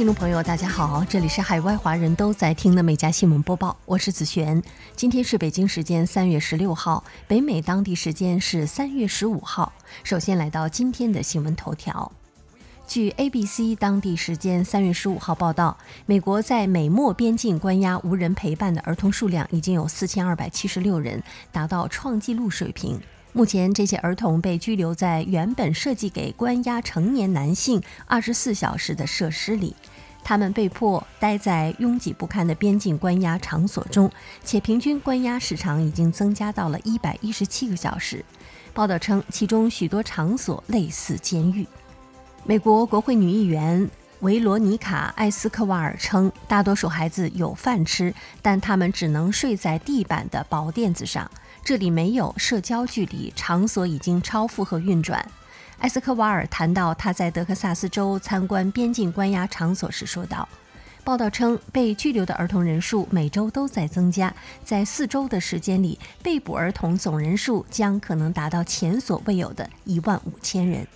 听众朋友，大家好，这里是海外华人都在听的每家新闻播报，我是子璇。今天是北京时间三月十六号，北美当地时间是三月十五号。首先来到今天的新闻头条。据 ABC 当地时间三月十五号报道，美国在美墨边境关押无人陪伴的儿童数量已经有四千二百七十六人，达到创纪录水平。目前，这些儿童被拘留在原本设计给关押成年男性二十四小时的设施里，他们被迫待在拥挤不堪的边境关押场所中，且平均关押时长已经增加到了一百一十七个小时。报道称，其中许多场所类似监狱。美国国会女议员维罗妮卡·艾斯科瓦尔称，大多数孩子有饭吃，但他们只能睡在地板的薄垫子上。这里没有社交距离，场所已经超负荷运转。埃斯科瓦尔谈到他在德克萨斯州参观边境关押场所时说道：“报道称，被拘留的儿童人数每周都在增加，在四周的时间里，被捕儿童总人数将可能达到前所未有的一万五千人。”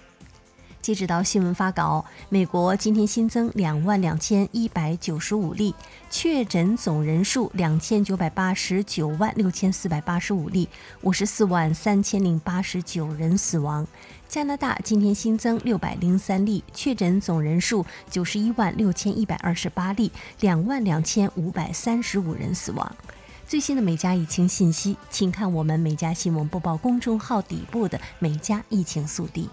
截止到新闻发稿，美国今天新增两万两千一百九十五例确诊，总人数两千九百八十九万六千四百八十五例，五十四万三千零八十九人死亡。加拿大今天新增六百零三例确诊，总人数九十一万六千一百二十八例，两万两千五百三十五人死亡。最新的美加疫情信息，请看我们美加新闻播报公众号底部的美加疫情速递。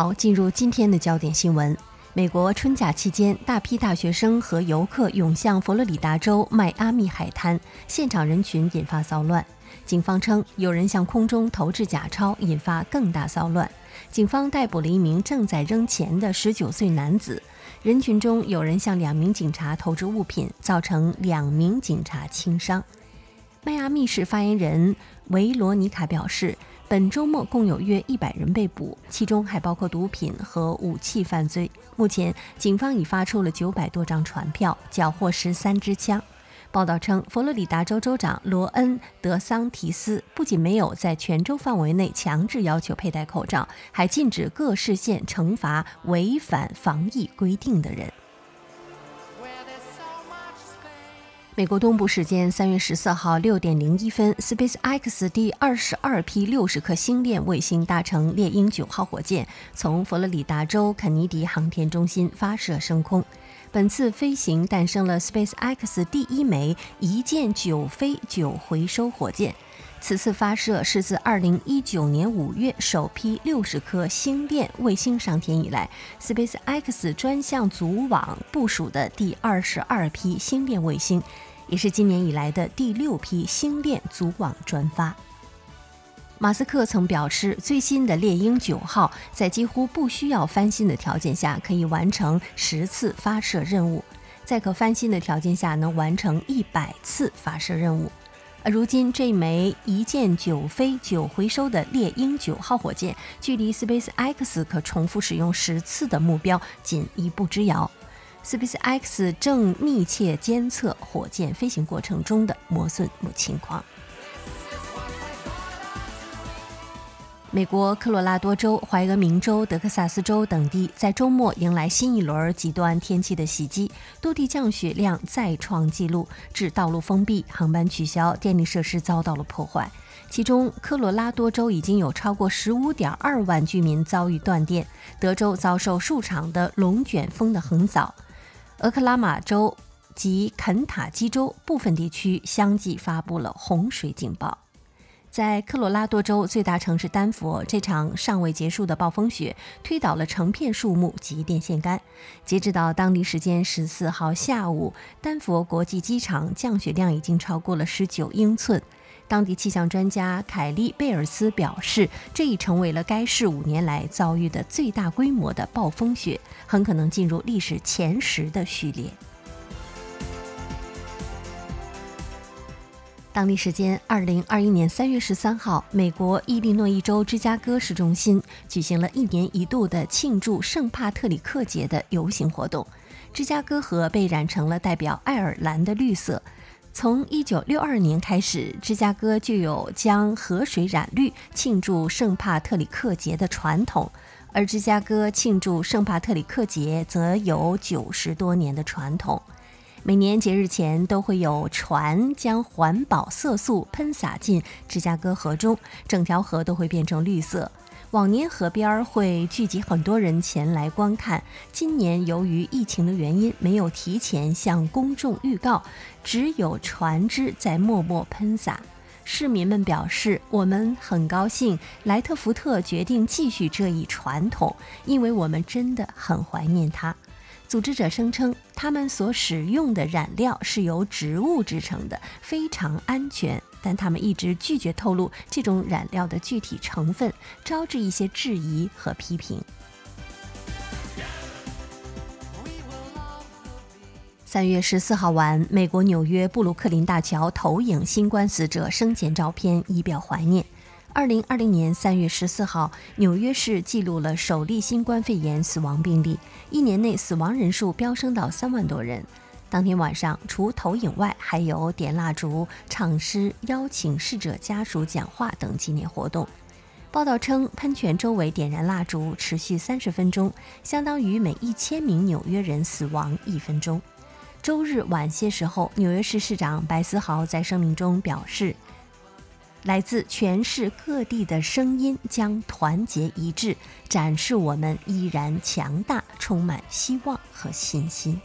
好，进入今天的焦点新闻。美国春假期间，大批大学生和游客涌向佛罗里达州迈阿密海滩，现场人群引发骚乱。警方称，有人向空中投掷假钞，引发更大骚乱。警方逮捕了一名正在扔钱的19岁男子。人群中有人向两名警察投掷物品，造成两名警察轻伤。迈阿密市发言人维罗妮卡表示。本周末共有约一百人被捕，其中还包括毒品和武器犯罪。目前，警方已发出了九百多张传票，缴获十三支枪。报道称，佛罗里达州州长罗恩·德桑提斯不仅没有在全州范围内强制要求佩戴口罩，还禁止各市县惩罚违反防疫规定的人。美国东部时间三月十四号六点零一分，SpaceX 第二十二批六十颗星链卫星搭乘猎鹰九号火箭，从佛罗里达州肯尼迪航天中心发射升空。本次飞行诞生了 SpaceX 第一枚一箭九飞九回收火箭。此次发射是自二零一九年五月首批六十颗星链卫星上天以来，SpaceX 专项组网部署的第二十二批星链卫星。也是今年以来的第六批星链组网专发。马斯克曾表示，最新的猎鹰九号在几乎不需要翻新的条件下，可以完成十次发射任务；在可翻新的条件下，能完成一百次发射任务。而如今，这枚一箭九飞九回收的猎鹰九号火箭，距离 SpaceX 可重复使用十次的目标仅一步之遥。SpaceX 正密切监测火箭飞行过程中的磨损情况。美国科罗拉多州、怀俄明州、德克萨斯州等地在周末迎来新一轮极端天气的袭击，多地降雪量再创纪录，致道路封闭、航班取消、电力设施遭到了破坏。其中，科罗拉多州已经有超过十五点二万居民遭遇断电，德州遭受数场的龙卷风的横扫。俄克拉马州及肯塔基州部分地区相继发布了洪水警报。在科罗拉多州最大城市丹佛，这场尚未结束的暴风雪推倒了成片树木及电线杆。截止到当地时间十四号下午，丹佛国际机场降雪量已经超过了十九英寸。当地气象专家凯利贝尔斯表示，这已成为了该市五年来遭遇的最大规模的暴风雪，很可能进入历史前十的序列。当地时间二零二一年三月十三号，美国伊利诺伊州芝加哥市中心举行了一年一度的庆祝圣帕特里克节的游行活动，芝加哥河被染成了代表爱尔兰的绿色。从一九六二年开始，芝加哥就有将河水染绿庆祝圣帕特里克节的传统，而芝加哥庆祝圣帕特里克节则有九十多年的传统。每年节日前都会有船将环保色素喷洒进芝加哥河中，整条河都会变成绿色。往年河边会聚集很多人前来观看，今年由于疫情的原因，没有提前向公众预告，只有船只在默默喷洒。市民们表示：“我们很高兴莱特福特决定继续这一传统，因为我们真的很怀念它。”组织者声称，他们所使用的染料是由植物制成的，非常安全。但他们一直拒绝透露这种染料的具体成分，招致一些质疑和批评。三月十四号晚，美国纽约布鲁克林大桥投影新冠死者生前照片，以表怀念。二零二零年三月十四号，纽约市记录了首例新冠肺炎死亡病例，一年内死亡人数飙升到三万多人。当天晚上，除投影外，还有点蜡烛、唱诗、邀请逝者家属讲话等纪念活动。报道称，喷泉周围点燃蜡烛持续三十分钟，相当于每一千名纽约人死亡一分钟。周日晚些时候，纽约市市长白思豪在声明中表示。来自全市各地的声音将团结一致，展示我们依然强大，充满希望和信心。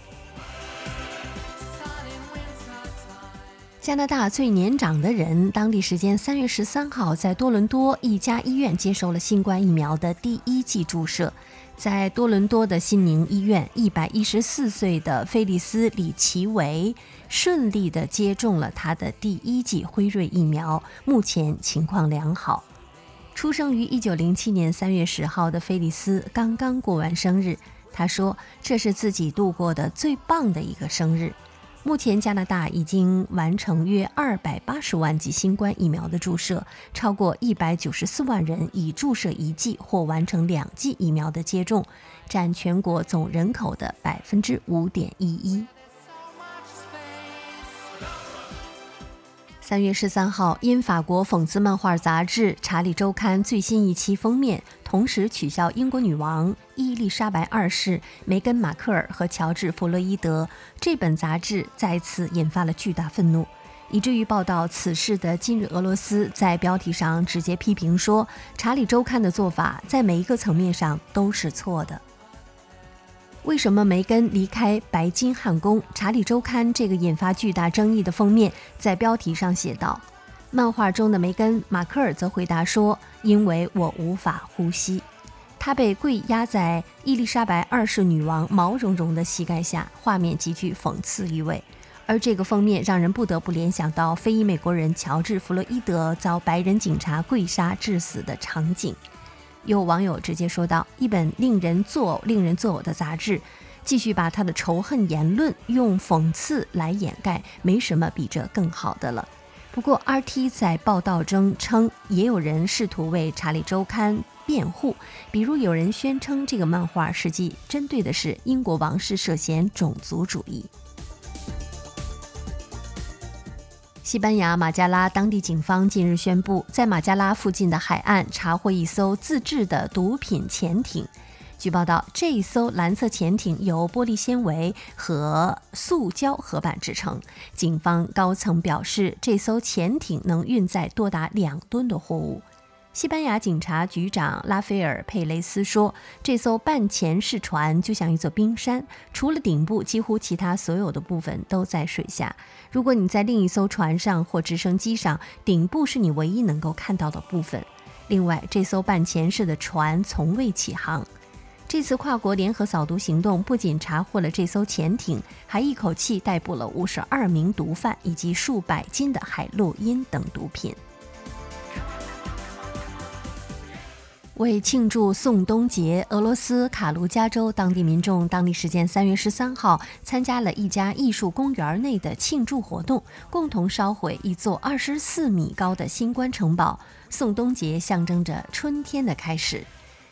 加拿大最年长的人，当地时间三月十三号在多伦多一家医院接受了新冠疫苗的第一剂注射。在多伦多的新宁医院，一百一十四岁的菲利斯·里奇维顺利地接种了他的第一剂辉瑞疫苗，目前情况良好。出生于一九零七年三月十号的菲利斯刚刚过完生日，他说：“这是自己度过的最棒的一个生日。”目前，加拿大已经完成约二百八十万剂新冠疫苗的注射，超过一百九十四万人已注射一剂或完成两剂疫苗的接种，占全国总人口的百分之五点一一。三月十三号，因法国讽刺漫画杂志《查理周刊》最新一期封面同时取消英国女王伊丽莎白二世、梅根·马克尔和乔治·弗洛伊德，这本杂志再次引发了巨大愤怒，以至于报道此事的《今日俄罗斯》在标题上直接批评说，《查理周刊》的做法在每一个层面上都是错的。为什么梅根离开白金汉宫？《查理周刊》这个引发巨大争议的封面在标题上写道：“漫画中的梅根·马克尔则回答说，因为我无法呼吸。”他被跪压在伊丽莎白二世女王毛茸茸的膝盖下，画面极具讽刺意味。而这个封面让人不得不联想到非裔美国人乔治·弗洛伊德遭白人警察跪杀致死的场景。有网友直接说道：“一本令人作呕、令人作呕的杂志，继续把他的仇恨言论用讽刺来掩盖，没什么比这更好的了。”不过，RT 在报道中称，也有人试图为《查理周刊》辩护，比如有人宣称这个漫画实际针对的是英国王室涉嫌种族主义。西班牙马加拉当地警方近日宣布，在马加拉附近的海岸查获一艘自制的毒品潜艇。据报道，这一艘蓝色潜艇由玻璃纤维和塑胶合板制成。警方高层表示，这艘潜艇能运载多达两吨的货物。西班牙警察局长拉斐尔·佩雷斯说：“这艘半潜式船就像一座冰山，除了顶部，几乎其他所有的部分都在水下。如果你在另一艘船上或直升机上，顶部是你唯一能够看到的部分。另外，这艘半潜式的船从未起航。这次跨国联合扫毒行动不仅查获了这艘潜艇，还一口气逮捕了五十二名毒贩以及数百斤的海洛因等毒品。”为庆祝宋冬节，俄罗斯卡卢加州当地民众当地时间三月十三号参加了一家艺术公园内的庆祝活动，共同烧毁一座二十四米高的新冠城堡。宋冬节象征着春天的开始。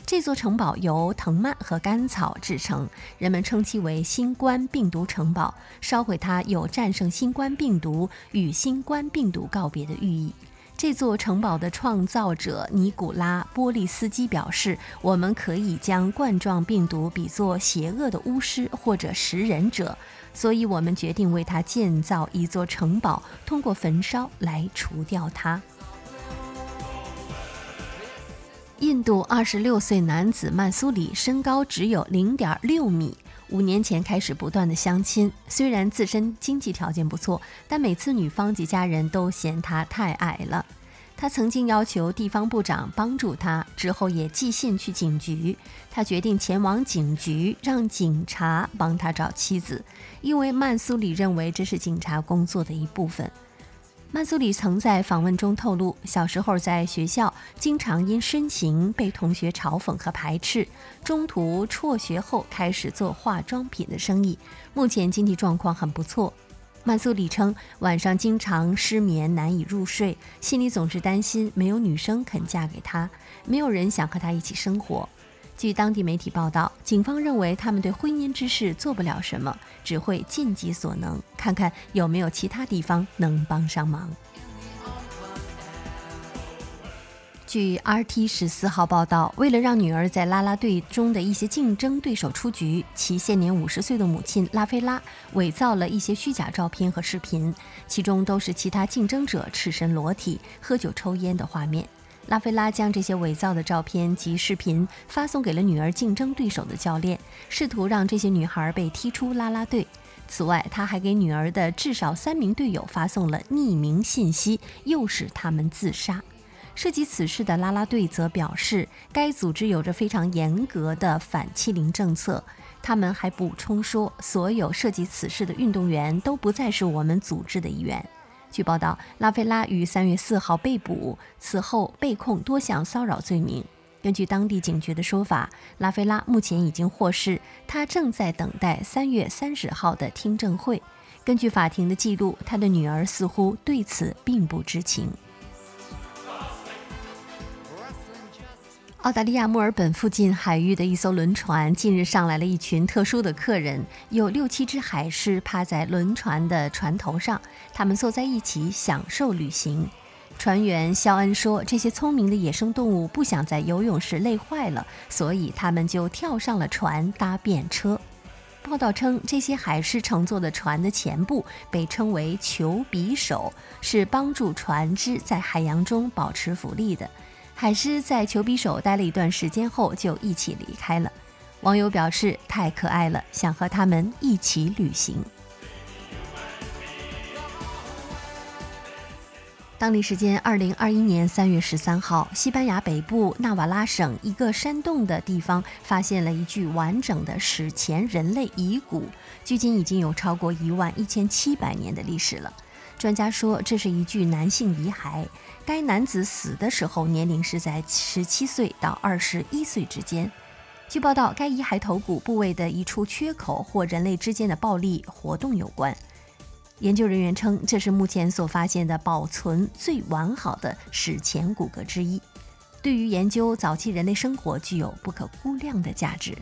这座城堡由藤蔓和干草制成，人们称其为“新冠病毒城堡”。烧毁它有战胜新冠病毒、与新冠病毒告别的寓意。这座城堡的创造者尼古拉·波利斯基表示：“我们可以将冠状病毒比作邪恶的巫师或者食人者，所以我们决定为它建造一座城堡，通过焚烧来除掉它。”印度二十六岁男子曼苏里身高只有零点六米，五年前开始不断的相亲。虽然自身经济条件不错，但每次女方及家人都嫌他太矮了。他曾经要求地方部长帮助他，之后也寄信去警局。他决定前往警局，让警察帮他找妻子，因为曼苏里认为这是警察工作的一部分。曼苏里曾在访问中透露，小时候在学校经常因身形被同学嘲讽和排斥，中途辍学后开始做化妆品的生意，目前经济状况很不错。曼苏里称，晚上经常失眠，难以入睡，心里总是担心没有女生肯嫁给他，没有人想和他一起生活。据当地媒体报道，警方认为他们对婚姻之事做不了什么，只会尽己所能，看看有没有其他地方能帮上忙。据 RT 十四号报道，为了让女儿在啦啦队中的一些竞争对手出局，其现年五十岁的母亲拉菲拉伪造了一些虚假照片和视频，其中都是其他竞争者赤身裸体、喝酒抽烟的画面。拉菲拉将这些伪造的照片及视频发送给了女儿竞争对手的教练，试图让这些女孩被踢出拉拉队。此外，他还给女儿的至少三名队友发送了匿名信息，诱使他们自杀。涉及此事的拉拉队则表示，该组织有着非常严格的反欺凌政策。他们还补充说，所有涉及此事的运动员都不再是我们组织的一员。据报道，拉菲拉于三月四号被捕，此后被控多项骚扰罪名。根据当地警局的说法，拉菲拉目前已经获释，他正在等待三月三十号的听证会。根据法庭的记录，他的女儿似乎对此并不知情。澳大利亚墨尔本附近海域的一艘轮船近日上来了一群特殊的客人，有六七只海狮趴在轮船的船头上，他们坐在一起享受旅行。船员肖恩说：“这些聪明的野生动物不想在游泳时累坏了，所以他们就跳上了船搭便车。”报道称，这些海狮乘坐的船的前部被称为“球匕首”，是帮助船只在海洋中保持浮力的。海狮在球匕首待了一段时间后，就一起离开了。网友表示太可爱了，想和他们一起旅行。当地时间二零二一年三月十三号，西班牙北部纳瓦拉省一个山洞的地方发现了一具完整的史前人类遗骨，距今已经有超过一万一千七百年的历史了。专家说，这是一具男性遗骸。该男子死的时候年龄是在十七岁到二十一岁之间。据报道，该遗骸头骨部位的一处缺口或人类之间的暴力活动有关。研究人员称，这是目前所发现的保存最完好的史前骨骼之一，对于研究早期人类生活具有不可估量的价值。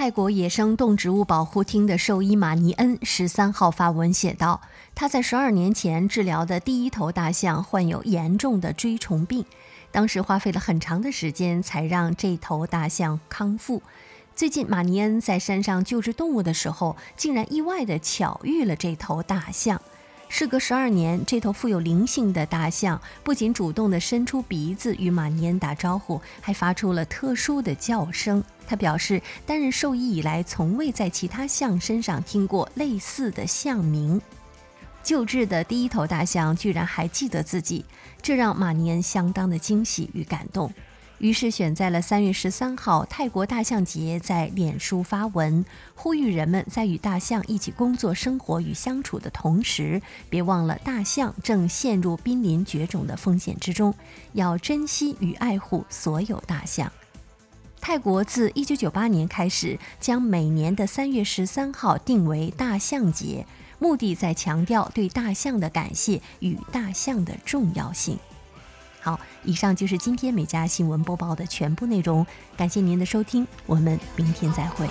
泰国野生动植物保护厅的兽医马尼恩十三号发文写道：“他在十二年前治疗的第一头大象患有严重的锥虫病，当时花费了很长的时间才让这头大象康复。最近，马尼恩在山上救治动物的时候，竟然意外地巧遇了这头大象。”事隔十二年，这头富有灵性的大象不仅主动地伸出鼻子与马尼恩打招呼，还发出了特殊的叫声。他表示，担任兽医以来，从未在其他象身上听过类似的象鸣。救治的第一头大象居然还记得自己，这让马尼恩相当的惊喜与感动。于是选在了三月十三号泰国大象节，在脸书发文，呼吁人们在与大象一起工作、生活与相处的同时，别忘了大象正陷入濒临绝种的风险之中，要珍惜与爱护所有大象。泰国自一九九八年开始，将每年的三月十三号定为大象节，目的在强调对大象的感谢与大象的重要性。好，以上就是今天美家新闻播报的全部内容，感谢您的收听，我们明天再会。